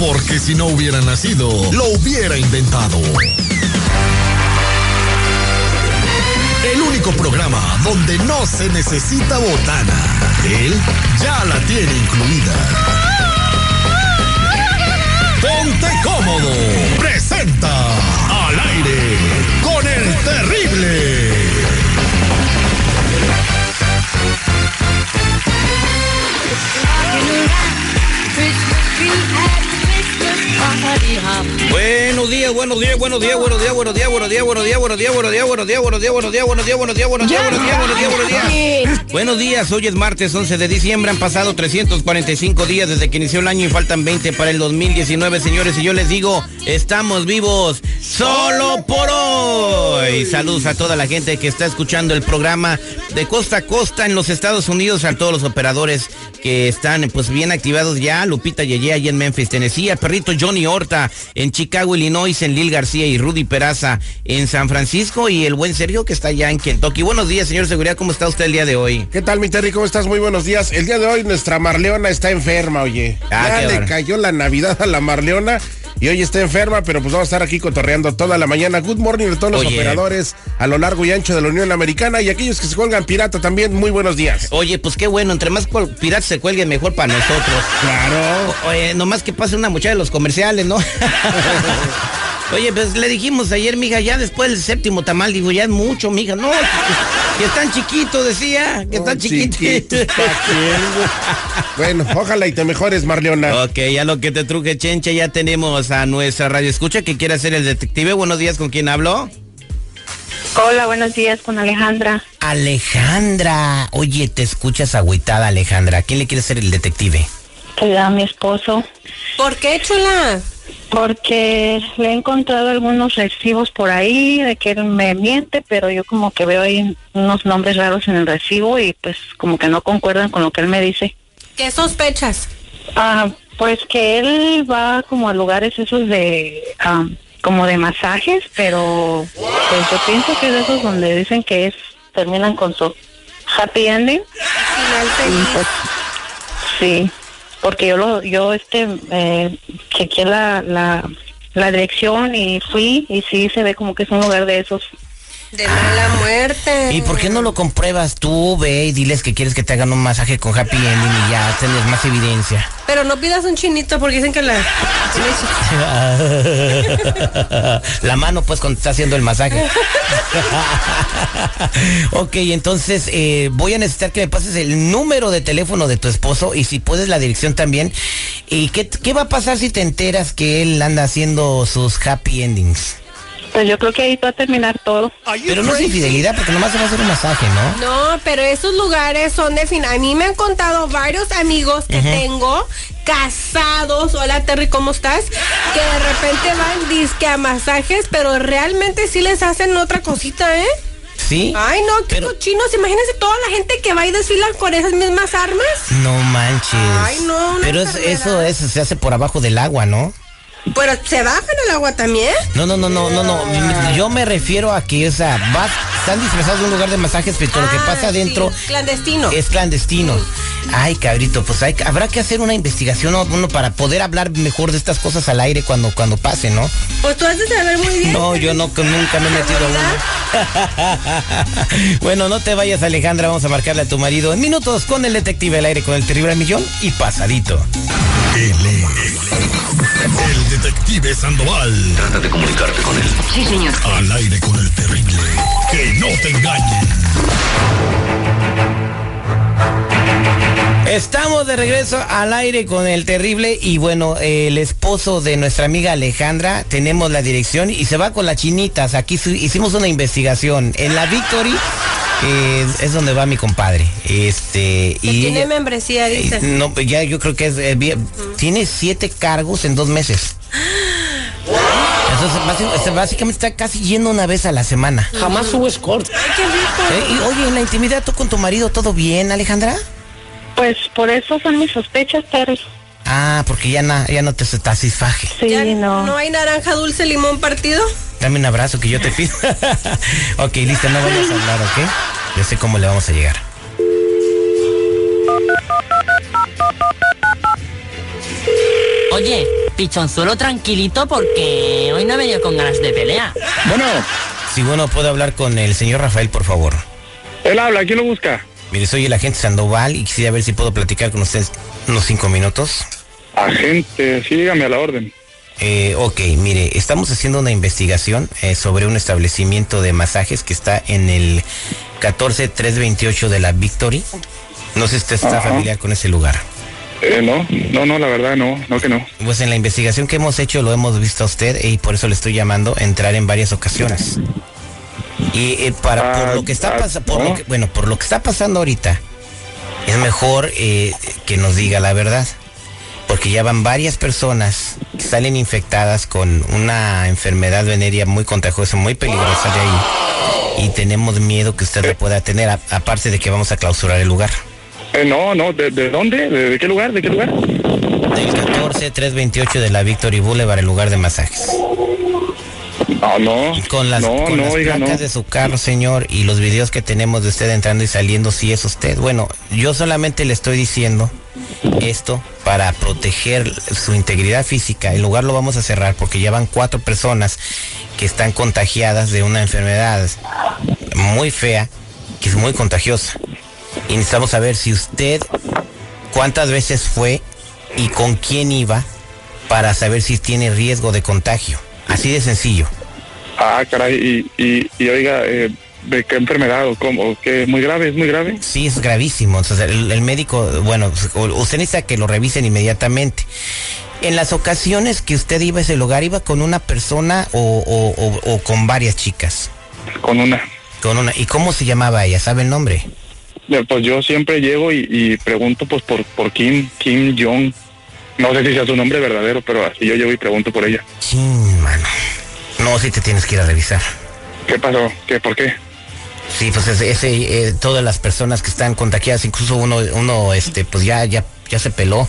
Porque si no hubiera nacido, lo hubiera inventado. El único programa donde no se necesita botana. Él ya la tiene incluida. Buenos días, buenos días, buenos días, buenos días, buenos días, buenos días, buenos días, buenos días, buenos días, buenos días, buenos días, buenos días, buenos días, buenos días, buenos días, buenos días, buenos días, buenos días. Hoy es martes 11 de diciembre, han pasado 345 días desde que inició el año y faltan 20 para el 2019, señores, y yo les digo, estamos vivos solo por hoy. Saludos a toda la gente que está escuchando el programa de costa a costa en los Estados Unidos, a todos los operadores que están pues bien activados ya, Lupita Yeye allá en Memphis, Tennessee, a perrito Johnny Horta en Chicago, Illinois, en Lil García y Rudy Peraza en San Francisco y el buen Sergio que está allá en Kentucky. Buenos días, señor Seguridad, ¿cómo está usted el día de hoy? ¿Qué tal, mi Terry? ¿Cómo estás? Muy buenos días. El día de hoy nuestra Marleona está enferma, oye. Ah, ya le cayó la Navidad a la Marleona y hoy está enferma, pero pues vamos a estar aquí cotorreando toda la mañana. Good morning a todos los Oye. operadores a lo largo y ancho de la Unión Americana y aquellos que se cuelgan pirata también. Muy buenos días. Oye, pues qué bueno, entre más piratas se cuelguen, mejor para nosotros. Claro. Oye, nomás que pase una muchacha de los comerciales, ¿no? Oye, pues le dijimos ayer, mija, ya después del séptimo tamal, digo, ya es mucho, mija. No, que, que están chiquitos, decía, que están chiquitos. Bueno, ojalá y te mejores, Marleona. Ok, ya lo que te truje, Chencha, ya tenemos a nuestra radio escucha que quiere hacer el detective. Buenos días, ¿con quién hablo? Hola, buenos días con Alejandra. Alejandra. Oye, te escuchas agüitada, Alejandra. ¿A quién le quiere ser el detective? Soy a mi esposo ¿Por qué, chula? Porque le he encontrado algunos recibos por ahí de que él me miente, pero yo como que veo ahí unos nombres raros en el recibo y pues como que no concuerdan con lo que él me dice. ¿Qué sospechas? Ah, pues que él va como a lugares esos de ah, como de masajes, pero pues yo pienso que es de esos donde dicen que es terminan con su happy ending. Final Y, pues, sí, porque yo lo, yo este eh, chequeé la, la, la dirección y fui y sí se ve como que es un lugar de esos. De mala muerte. ¿Y por qué no lo compruebas tú? Ve y diles que quieres que te hagan un masaje con happy ending y ya tienes más evidencia. Pero no pidas un chinito porque dicen que la... La mano, pues, cuando está haciendo el masaje. ok, entonces eh, voy a necesitar que me pases el número de teléfono de tu esposo y si puedes la dirección también. ¿Y qué, qué va a pasar si te enteras que él anda haciendo sus happy endings? Pues yo creo que ahí va a terminar todo. Pero no es infidelidad porque nomás se va a hacer un masaje, ¿no? No, pero esos lugares son de fin. A mí me han contado varios amigos que tengo casados. Hola Terry, ¿cómo estás? Que de repente van disque a masajes, pero realmente sí les hacen otra cosita, ¿eh? ¿Sí? Ay, no, qué Pero- cochinos. Imagínense toda la gente que va y desfila con esas mismas armas. No manches. Ay, no, Pero es- eso, eso se hace por abajo del agua, ¿no? Pero se bajan el agua también. No, no, no, no, no, no. Yo me refiero a que, o sea, vas, están disfrazados de un lugar de masajes, pero lo que Ah, pasa sí, adentro Clandestino. es clandestino. Ay, cabrito, pues hay, habrá que hacer una investigación ¿no? uno para poder hablar mejor de estas cosas al aire cuando, cuando pase, ¿no? Pues tú has de saber muy bien. No, yo no, nunca me he metido a uno. bueno, no te vayas, Alejandra, vamos a marcarle a tu marido en minutos con el detective al aire con el terrible millón y pasadito. Él es el detective Sandoval. Trata de comunicarte con él. Sí, señor. Al aire con el terrible. Que no te engañen. Estamos de regreso al aire con el terrible y bueno, el esposo de nuestra amiga Alejandra, tenemos la dirección y se va con las chinitas. Aquí hicimos una investigación en la Victory, eh, es donde va mi compadre. Este y tiene ella- membresía, eh, dice. no, pues ya yo creo que es eh, bien- tiene siete cargos en dos meses. Entonces, básicamente está casi yendo una vez a la semana. Jamás hubo escort. Ay, qué rico. Eh, y, oye, en la intimidad, ¿tú con tu marido todo bien, Alejandra? Pues por eso son mis sospechas, Terry. Ah, porque ya, na- ya no te satisfaje. Sí, ¿Ya no. ¿No hay naranja dulce limón partido? Dame un abrazo que yo te pido. ok, listo, no vamos a hablar, ¿ok? Yo sé cómo le vamos a llegar. Oye, pichonzuelo tranquilito porque hoy no he venido con ganas de pelea. Bueno, Si bueno, puedo hablar con el señor Rafael, por favor. él habla, ¿quién lo busca? Mire, soy el agente Sandoval y quisiera ver si puedo platicar con usted unos cinco minutos. Agente, sí, dígame a la orden. Eh, ok, mire, estamos haciendo una investigación eh, sobre un establecimiento de masajes que está en el 14328 de la Victory. No sé si usted está Ajá. familiar con ese lugar. Eh, no, no, no, la verdad, no, no que no. Pues en la investigación que hemos hecho lo hemos visto a usted y por eso le estoy llamando a entrar en varias ocasiones. Y eh, para por Ah, lo que está ah, pasando, por lo no. que- bueno, por lo que está pasando ahorita, es mejor eh, que nos diga la verdad, porque ya van varias personas que salen infectadas con una enfermedad venérea muy contagiosa, muy peligrosa de ahí, y tenemos miedo que usted la pueda tener, a- aparte de que vamos a clausurar el lugar. Eh, no, no, ¿de, de dónde? ¿De, de qué lugar? ¿De qué lugar? Del 14328 de la Victory Boulevard, el lugar de masajes. No, no. Con las, no, con no, las oiga, placas de su carro, señor, y los videos que tenemos de usted entrando y saliendo, si es usted. Bueno, yo solamente le estoy diciendo esto para proteger su integridad física. El lugar lo vamos a cerrar porque ya van cuatro personas que están contagiadas de una enfermedad muy fea, que es muy contagiosa. Y necesitamos saber si usted cuántas veces fue y con quién iba para saber si tiene riesgo de contagio. Así de sencillo. Ah, caray, y, y, y oiga, eh, ¿de qué enfermedad o cómo? ¿O qué? ¿Muy grave? ¿Es muy grave? Sí, es gravísimo. Entonces, el, el médico, bueno, usted necesita que lo revisen inmediatamente. En las ocasiones que usted iba a ese lugar, ¿iba con una persona o, o- o- o con varias chicas? Con una. Con una. ¿Y cómo se llamaba ella? ¿Sabe el nombre? Pues yo siempre llego y, y pregunto pues por, por Kim, Kim Jong. No sé si sea su nombre verdadero, pero así yo llego y pregunto por ella. Mano. No, sí te tienes que ir a revisar. ¿Qué pasó? ¿Qué? ¿Por qué? Sí, pues ese, ese, eh, todas las personas que están contagiadas, incluso uno, uno, este, pues ya, ya, ya se peló.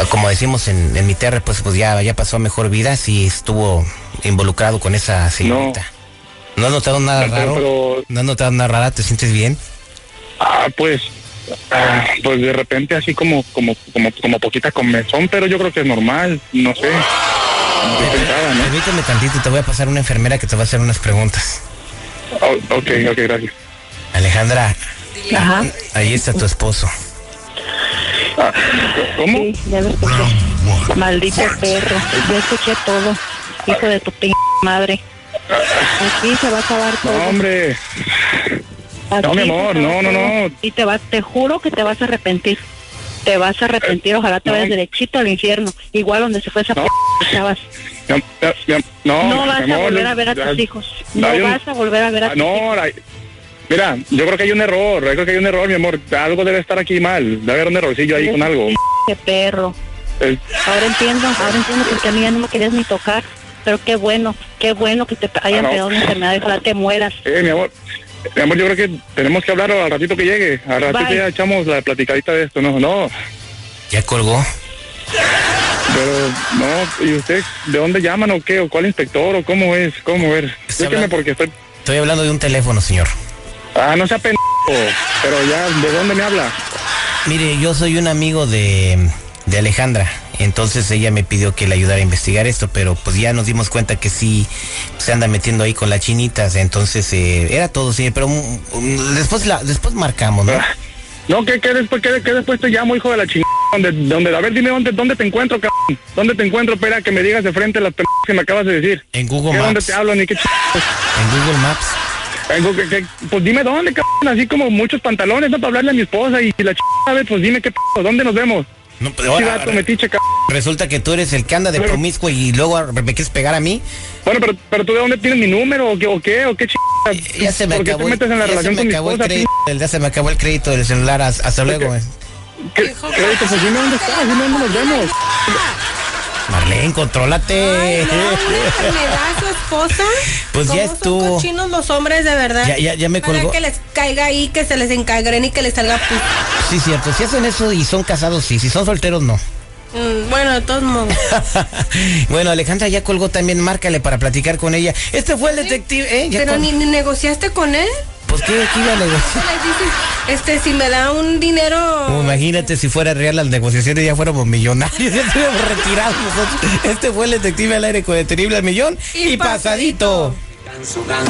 Ah, Como decimos en, en mi tierra, pues, pues ya, ya pasó a mejor vida, sí estuvo involucrado con esa señorita. ¿No, has notado nada Pero- raro? pero- ¿No has notado nada raro? ¿Te sientes bien? Ah, pues, ah, pues de repente así como, como, como, como poquita comezón, pero yo creo que es normal, no sé. ¿No? Permíteme tantito, te voy a pasar una enfermera que te va a hacer unas preguntas. Oh, ok, ok, gracias. Alejandra, Ajá. ahí está tu esposo. Ah, ¿Cómo? Sí, ya lo escuché. Maldito perro. Ya escuché todo. Hijo de tu p madre. Aquí se va a acabar No, todo. hombre. Aquí no, mi amor, no, no, no. Y te vas, te juro que te vas a arrepentir. Te vas a arrepentir. Ojalá te vayas derechito al infierno. Igual donde se fue esa No. p chavas. No, no, vas a volver a ver a tus hijos. No vas a volver a ver a tus hijos. no, la- mira, yo creo que hay un error, yo creo que hay un error, mi amor. Algo debe estar aquí mal, debe haber un errorcillo ahí con algo. Qué perro. Eh, Ahora entiendo, ahora entiendo porque a mí ya no me querías ni tocar. Pero qué bueno, qué bueno que te hayan Ah, no. pegado una enfermedad y ojalá te mueras. eh, mi amor, mi amor, yo creo que tenemos que hablar al ratito que llegue. Al ratito Bye. ya echamos la platicadita de esto, no, no. ¿Ya colgó? Pero, no, ¿y usted de dónde llaman o qué? ¿O cuál inspector o cómo es? ¿Cómo ver? Explíqueme hablando- porque estoy... Estoy hablando de un teléfono, señor. Ah, no sea pendejo, pero ya, ¿de dónde me habla? Mire, yo soy un amigo de, de Alejandra. Entonces ella me pidió que le ayudara a investigar esto, pero pues ya nos dimos cuenta que sí se anda metiendo ahí con las chinitas. Entonces eh, era todo, sí, pero mm, después la, después marcamos, ¿no? No, ¿qué, qué después, qué, qué después te llamo, hijo de la chingada? ¿Dónde, dónde, a ver, dime dónde, dónde te encuentro, cabrón. ¿Dónde te encuentro? Espera, que me digas de frente las pendejas que me acabas de decir. En Google ¿Qué, dónde Maps. te hablo, ni qué chingados? En Google Maps. Vengo, que, que- pues dime dónde, cabrón. Así como muchos pantalones, ¿no? Para hablarle a mi esposa y, la chingada, pues dime qué p***, ¿dónde nos vemos? No, pero Sí, ahora, vato, metiche, resulta que tú eres el que anda de promiscuo y luego me quieres pegar a mí. Bueno, pero, pero tú de dónde tienes mi número o qué, o qué, o qué chingada? Ya se me ¿Por qué acabó. te metes en la ya se relación me con mi acabó el esposa? crédito. Ya se me acabó el crédito del celular. Hasta luego. ¿Qué? Crédito, pues dime dónde dime dónde nos vemos. Marlene, contrólate. Ay, no, a su esposa. Pues ya ¿Cómo son estuvo. cochinos los hombres de verdad. Ya- ya- ya me Para colgó. que les caiga ahí, que se les encagren y que les salga pus. Sí, cierto. Si hacen eso y son casados, sí. Si son solteros, no. Mm, bueno, de todos modos. bueno, Alejandra ya colgó también. Márcale para platicar con ella. Este fue el detective, ¿eh? Ya Pero ni negociaste con él. Pues, ¿qué, qué iba a negociar? Este, si me da un dinero. Como imagínate si fuera real las negociaciones, ya fuéramos millonarios, ya estuviéramos retirados nosotros. Este fue el detective al aire con el terrible al millón y, Y pasadito. pasadito.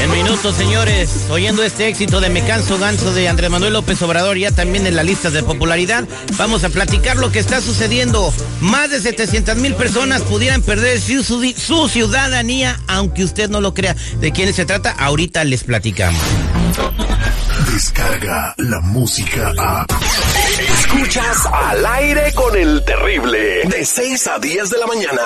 En minutos, señores, oyendo este éxito de Me Canso Ganso de Andrés Manuel López Obrador, ya también en las listas de popularidad, vamos a platicar lo que está sucediendo. Más de 700 mil personas pudieran perder su, ciudadanía, aunque usted no lo crea. ¿De quiénes se trata? Ahorita les platicamos. Descarga la música a. Escuchas al aire con el terrible. De 6 a 10 de la mañana.